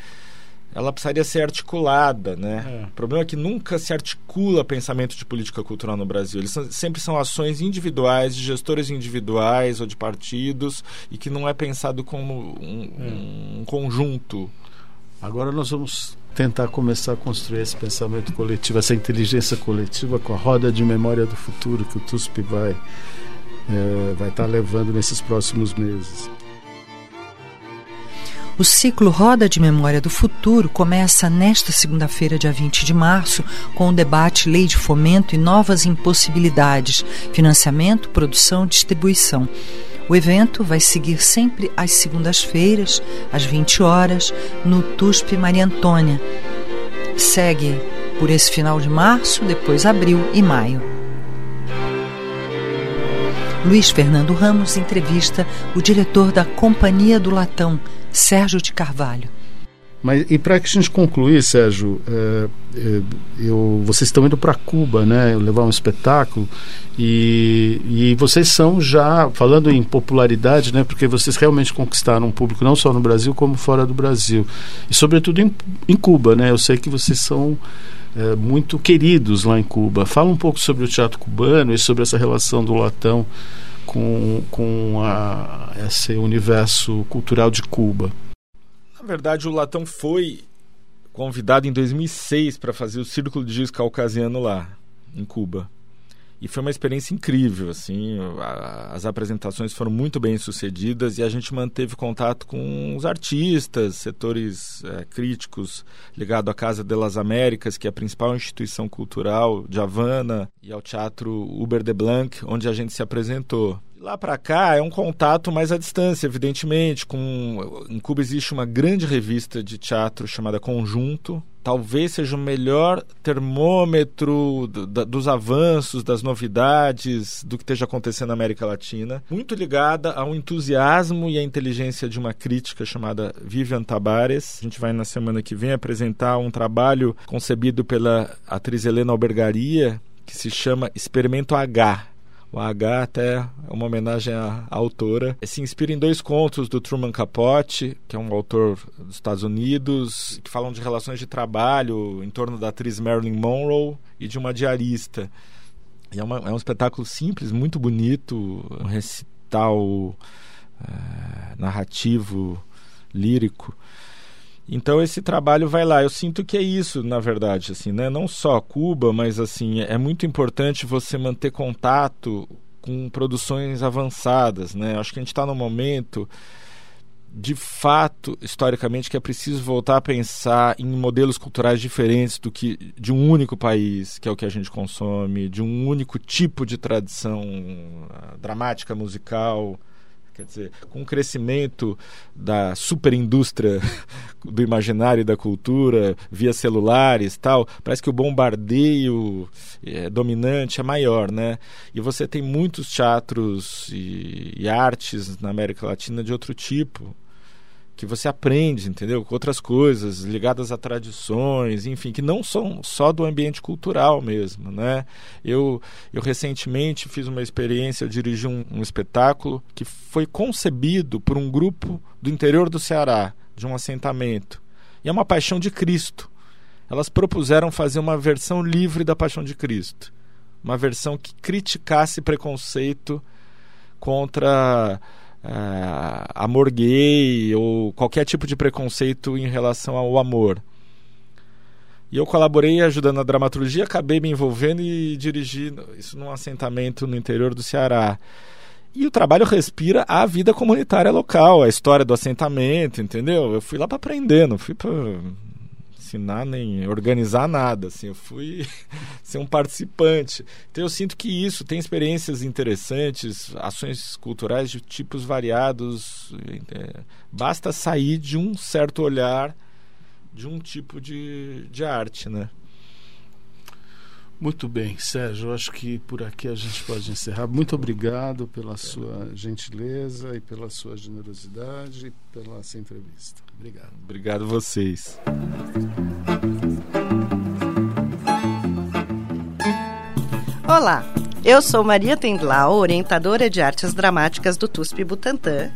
ela precisaria ser articulada, né? É. O problema é que nunca se articula pensamento de política cultural no Brasil. Eles são, sempre são ações individuais, de gestores individuais ou de partidos, e que não é pensado como um, é. um conjunto. Agora nós vamos tentar começar a construir esse pensamento coletivo, essa inteligência coletiva com a roda de memória do futuro que o TUSP vai é, vai estar tá levando nesses próximos meses. O ciclo Roda de Memória do Futuro começa nesta segunda-feira, dia 20 de março, com o debate Lei de Fomento e Novas Impossibilidades, financiamento, produção e distribuição. O evento vai seguir sempre às segundas-feiras, às 20 horas, no TUSP Maria Antônia. Segue por esse final de março, depois abril e maio. Luiz Fernando Ramos entrevista o diretor da Companhia do Latão, Sérgio de Carvalho. Mas e para que a gente concluir, Sérgio, é, é, eu, vocês estão indo para Cuba, né, levar um espetáculo e, e vocês são já falando em popularidade, né, porque vocês realmente conquistaram um público não só no Brasil como fora do Brasil e sobretudo em, em Cuba, né. Eu sei que vocês são é, muito queridos lá em Cuba. Fala um pouco sobre o teatro cubano e sobre essa relação do latão com, com a, esse universo cultural de Cuba. Na verdade, o Latão foi convidado em 2006 para fazer o Círculo de Giz Caucasiano lá, em Cuba. E foi uma experiência incrível, assim, as apresentações foram muito bem sucedidas e a gente manteve contato com os artistas, setores é, críticos ligados à Casa de las Américas, que é a principal instituição cultural de Havana, e ao Teatro Uber de Blanc, onde a gente se apresentou lá para cá é um contato mais à distância, evidentemente. Com em Cuba existe uma grande revista de teatro chamada Conjunto. Talvez seja o melhor termômetro do, da, dos avanços, das novidades, do que esteja acontecendo na América Latina. Muito ligada ao entusiasmo e à inteligência de uma crítica chamada Vivian Tabares. A gente vai na semana que vem apresentar um trabalho concebido pela atriz Helena Albergaria, que se chama Experimento H o H até é uma homenagem à, autora. Se inspira em dois contos do Truman Capote, que é um autor dos Estados Unidos, que falam de relações de trabalho em torno da atriz Marilyn Monroe e de uma diarista. E é, uma, é um espetáculo simples, muito bonito, um recital é, narrativo, lírico. Então esse trabalho vai lá. Eu sinto que é isso, na verdade, assim, né? Não só Cuba, mas assim, é muito importante você manter contato com produções avançadas, né? Acho que a gente está no momento de fato, historicamente, que é preciso voltar a pensar em modelos culturais diferentes do que de um único país, que é o que a gente consome, de um único tipo de tradição ah, dramática, musical, Quer dizer, com o crescimento da superindústria do imaginário e da cultura via celulares tal, parece que o bombardeio é, dominante é maior, né? E você tem muitos teatros e, e artes na América Latina de outro tipo, que você aprende, entendeu? Com outras coisas ligadas a tradições, enfim, que não são só do ambiente cultural mesmo, né? Eu, eu recentemente fiz uma experiência, eu dirigi um, um espetáculo que foi concebido por um grupo do interior do Ceará, de um assentamento. E é uma paixão de Cristo. Elas propuseram fazer uma versão livre da paixão de Cristo. Uma versão que criticasse preconceito contra uh, amor gay ou qualquer tipo de preconceito em relação ao amor. E eu colaborei ajudando a dramaturgia, acabei me envolvendo e dirigi isso num assentamento no interior do Ceará. E o trabalho respira a vida comunitária local, a história do assentamento, entendeu? Eu fui lá para aprender, não fui para ensinar nem organizar nada, assim, eu fui ser um participante. Então eu sinto que isso tem experiências interessantes, ações culturais de tipos variados. É, basta sair de um certo olhar de um tipo de, de arte, né? Muito bem, Sérgio. Acho que por aqui a gente pode encerrar. Muito obrigado pela sua gentileza e pela sua generosidade e pela essa entrevista. Obrigado. Obrigado vocês. Olá, eu sou Maria Tendlau, orientadora de artes dramáticas do TUSP Butantã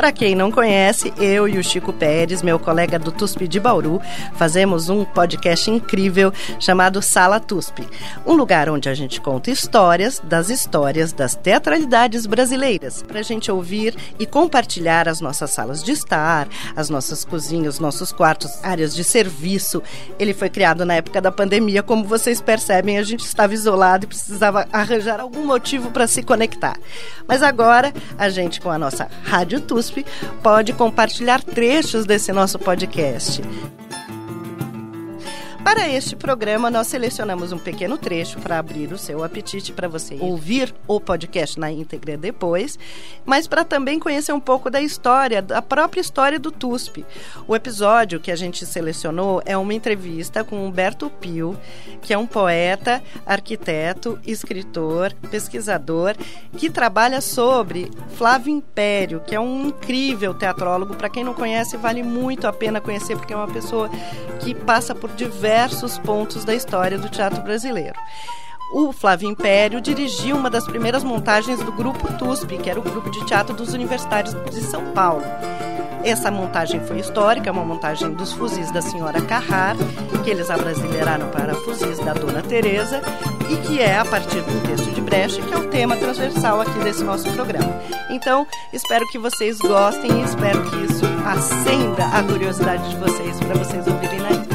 para quem não conhece, eu e o Chico Pérez, meu colega do TUSP de Bauru, fazemos um podcast incrível chamado Sala TUSP, um lugar onde a gente conta histórias das histórias das teatralidades brasileiras, para a gente ouvir e compartilhar as nossas salas de estar, as nossas cozinhas, os nossos quartos, áreas de serviço. Ele foi criado na época da pandemia, como vocês percebem, a gente estava isolado e precisava arranjar algum motivo para se conectar. Mas agora, a gente com a nossa Rádio TUSP TUSP pode compartilhar trechos desse nosso podcast. Para este programa, nós selecionamos um pequeno trecho para abrir o seu apetite para você ouvir o podcast na íntegra depois, mas para também conhecer um pouco da história, da própria história do TUSP. O episódio que a gente selecionou é uma entrevista com Humberto Pio, que é um poeta, arquiteto, escritor, pesquisador, que trabalha sobre Flávio Império, que é um incrível teatrólogo. Para quem não conhece, vale muito a pena conhecer, porque é uma pessoa que passa por diversos diversos pontos da história do teatro brasileiro. O Flávio Império dirigiu uma das primeiras montagens do grupo TUSP, que era o grupo de teatro dos universitários de São Paulo. Essa montagem foi histórica, é uma montagem dos fuzis da senhora Carrar, que eles abrasileiraram para fuzis da dona Teresa, e que é a partir do texto de Brecht, que é o tema transversal aqui desse nosso programa. Então, espero que vocês gostem e espero que isso acenda a curiosidade de vocês para vocês ouvirem na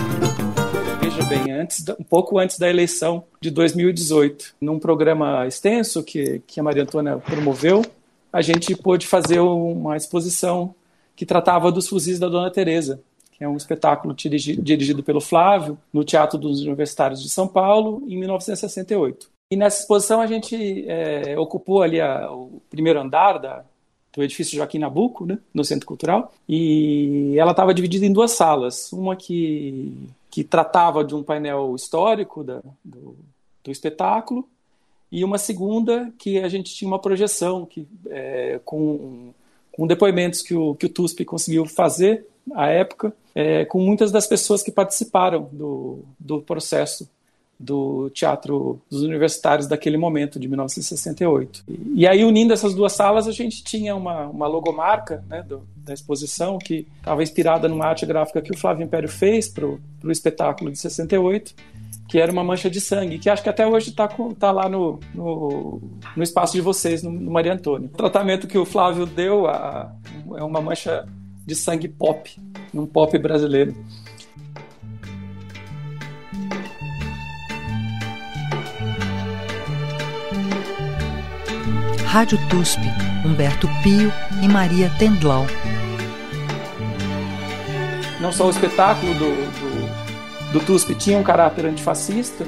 bem, antes, um pouco antes da eleição de 2018. Num programa extenso que, que a Maria Antônia promoveu, a gente pôde fazer uma exposição que tratava dos fuzis da Dona Teresa, que é um espetáculo dirigido, dirigido pelo Flávio no Teatro dos Universitários de São Paulo, em 1968. E nessa exposição a gente é, ocupou ali a, o primeiro andar da, do edifício Joaquim Nabuco, né, no Centro Cultural, e ela estava dividida em duas salas, uma que que tratava de um painel histórico da, do, do, espetáculo, e uma segunda que a gente tinha uma projeção que, é, com, com depoimentos que o, que o TUSP conseguiu fazer à época, é, com muitas das pessoas que participaram do, do processo do teatro dos universitários daquele momento, de 1968. E, e aí, unindo essas duas salas, a gente tinha uma, uma logomarca né, do, da exposição que estava inspirada numa arte gráfica que o Flávio Império fez para o espetáculo de 68, que era uma mancha de sangue, que acho que até hoje está tá lá no, no, no, espaço de vocês, no, no Maria Antônia. O tratamento que o Flávio deu é uma mancha de sangue pop, um pop brasileiro. Rádio TUSP, Humberto Pio e Maria Tendlau. Não só o espetáculo do, do, do TUSP tinha um caráter antifascista,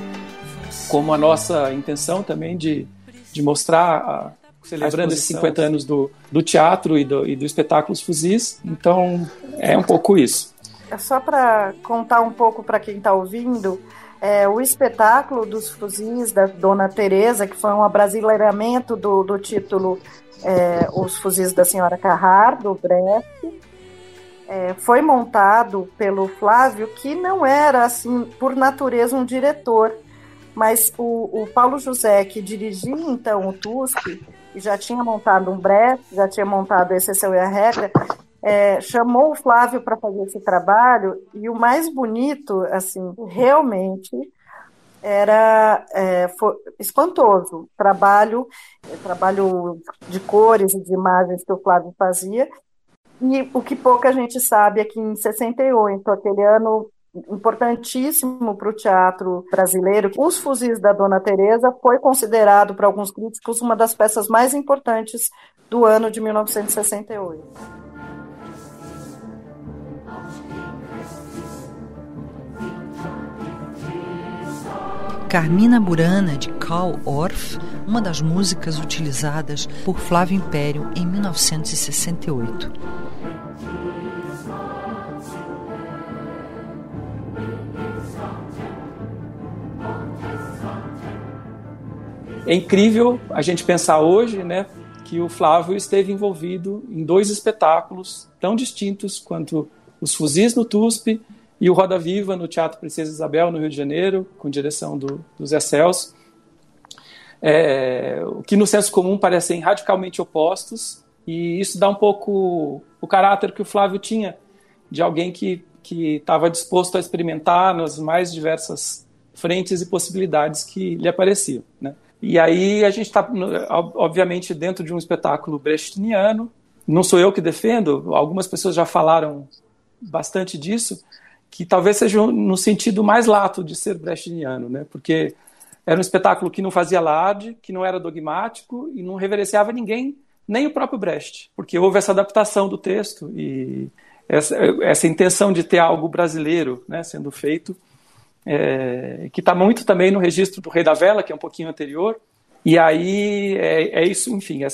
como a nossa intenção também de, de mostrar, a, celebrando esses 50 anos do, do teatro e do, e do espetáculo Os Fuzis. Então, é um pouco isso. É só para contar um pouco para quem está ouvindo, é, o espetáculo dos fuzis da Dona Teresa, que foi um abrasileiramento do, do título é, Os Fuzis da Senhora Carrar, do Brecht, é, foi montado pelo Flávio, que não era, assim, por natureza, um diretor, mas o, o Paulo José, que dirigia então o TUSP, já tinha montado um Brecht, já tinha montado Exceção e a Regra, é, chamou o Flávio para fazer esse trabalho e o mais bonito, assim, realmente era é, espantoso. Trabalho, trabalho de cores e de imagens que o Flávio fazia. E o que pouca gente sabe é que em 68, aquele ano importantíssimo para o teatro brasileiro. Os Fuzis da Dona Teresa foi considerado por alguns críticos uma das peças mais importantes do ano de 1968. Carmina Burana, de Karl Orff, uma das músicas utilizadas por Flávio Império em 1968. É incrível a gente pensar hoje, né, que o Flávio esteve envolvido em dois espetáculos tão distintos quanto os Fuzis no TUSP e o Roda Viva no Teatro Princesa Isabel, no Rio de Janeiro, com direção do, do Zé Celso, é, o que no senso comum parecem radicalmente opostos, e isso dá um pouco o caráter que o Flávio tinha, de alguém que estava disposto a experimentar nas mais diversas frentes e possibilidades que lhe apareciam. Né? E aí a gente está, obviamente, dentro de um espetáculo brechtiano, não sou eu que defendo, algumas pessoas já falaram bastante disso, que talvez seja no sentido mais lato de ser brechtiano, né? porque era um espetáculo que não fazia alarde, que não era dogmático e não reverenciava ninguém nem o próprio Brecht, porque houve essa adaptação do texto e essa, essa intenção de ter algo brasileiro né, sendo feito, é, que está muito também no registro do Rei da Vela, que é um pouquinho anterior. E aí é, é isso, enfim, é,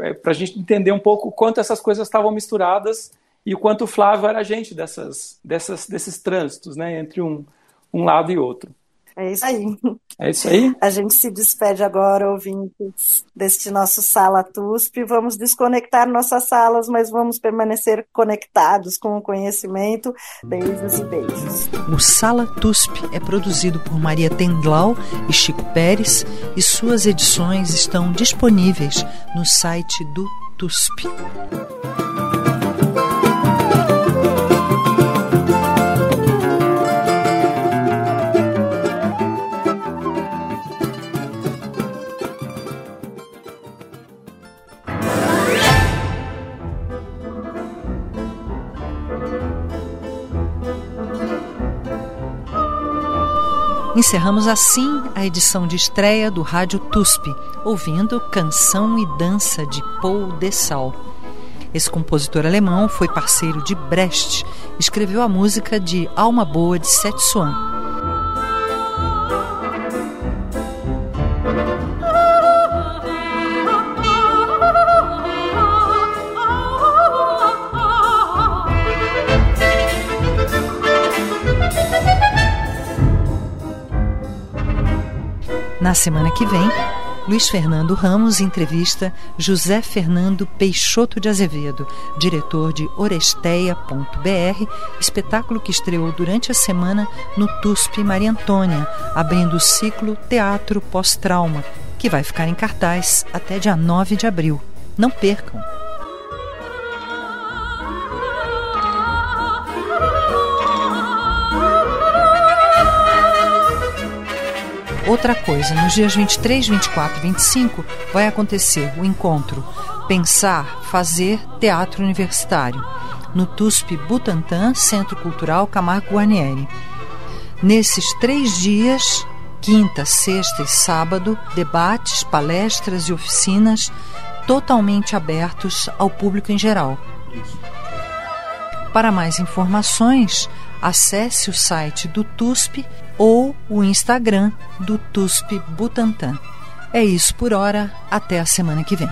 é para a gente entender um pouco quanto essas coisas estavam misturadas e o quanto o Flávio era agente dessas, dessas, desses trânsitos né, entre um, um lado e outro. É isso aí. É isso aí. A gente se despede agora, ouvintes, deste nosso Sala TUSP. Vamos desconectar nossas salas, mas vamos permanecer conectados com o conhecimento. Beijos e beijos. O Sala TUSP é produzido por Maria Tendlau e Chico Pérez e suas edições estão disponíveis no site do TUSP. Encerramos assim a edição de estreia do Rádio TUSP, ouvindo Canção e Dança de Paul Dessau. Esse compositor alemão foi parceiro de Brecht, escreveu a música de Alma Boa de Setsuan. Semana que vem, Luiz Fernando Ramos entrevista José Fernando Peixoto de Azevedo, diretor de Oresteia.br, espetáculo que estreou durante a semana no TUSP Maria Antônia, abrindo o ciclo Teatro Pós-Trauma, que vai ficar em cartaz até dia 9 de abril. Não percam! Outra coisa, nos dias 23, 24 e 25 vai acontecer o encontro Pensar, Fazer Teatro Universitário, no TUSP Butantã, Centro Cultural Camargo Guarnieri. Nesses três dias, quinta, sexta e sábado, debates, palestras e oficinas totalmente abertos ao público em geral. Para mais informações, acesse o site do TUSP ou o Instagram do TUSP Butantan. É isso por hora, até a semana que vem.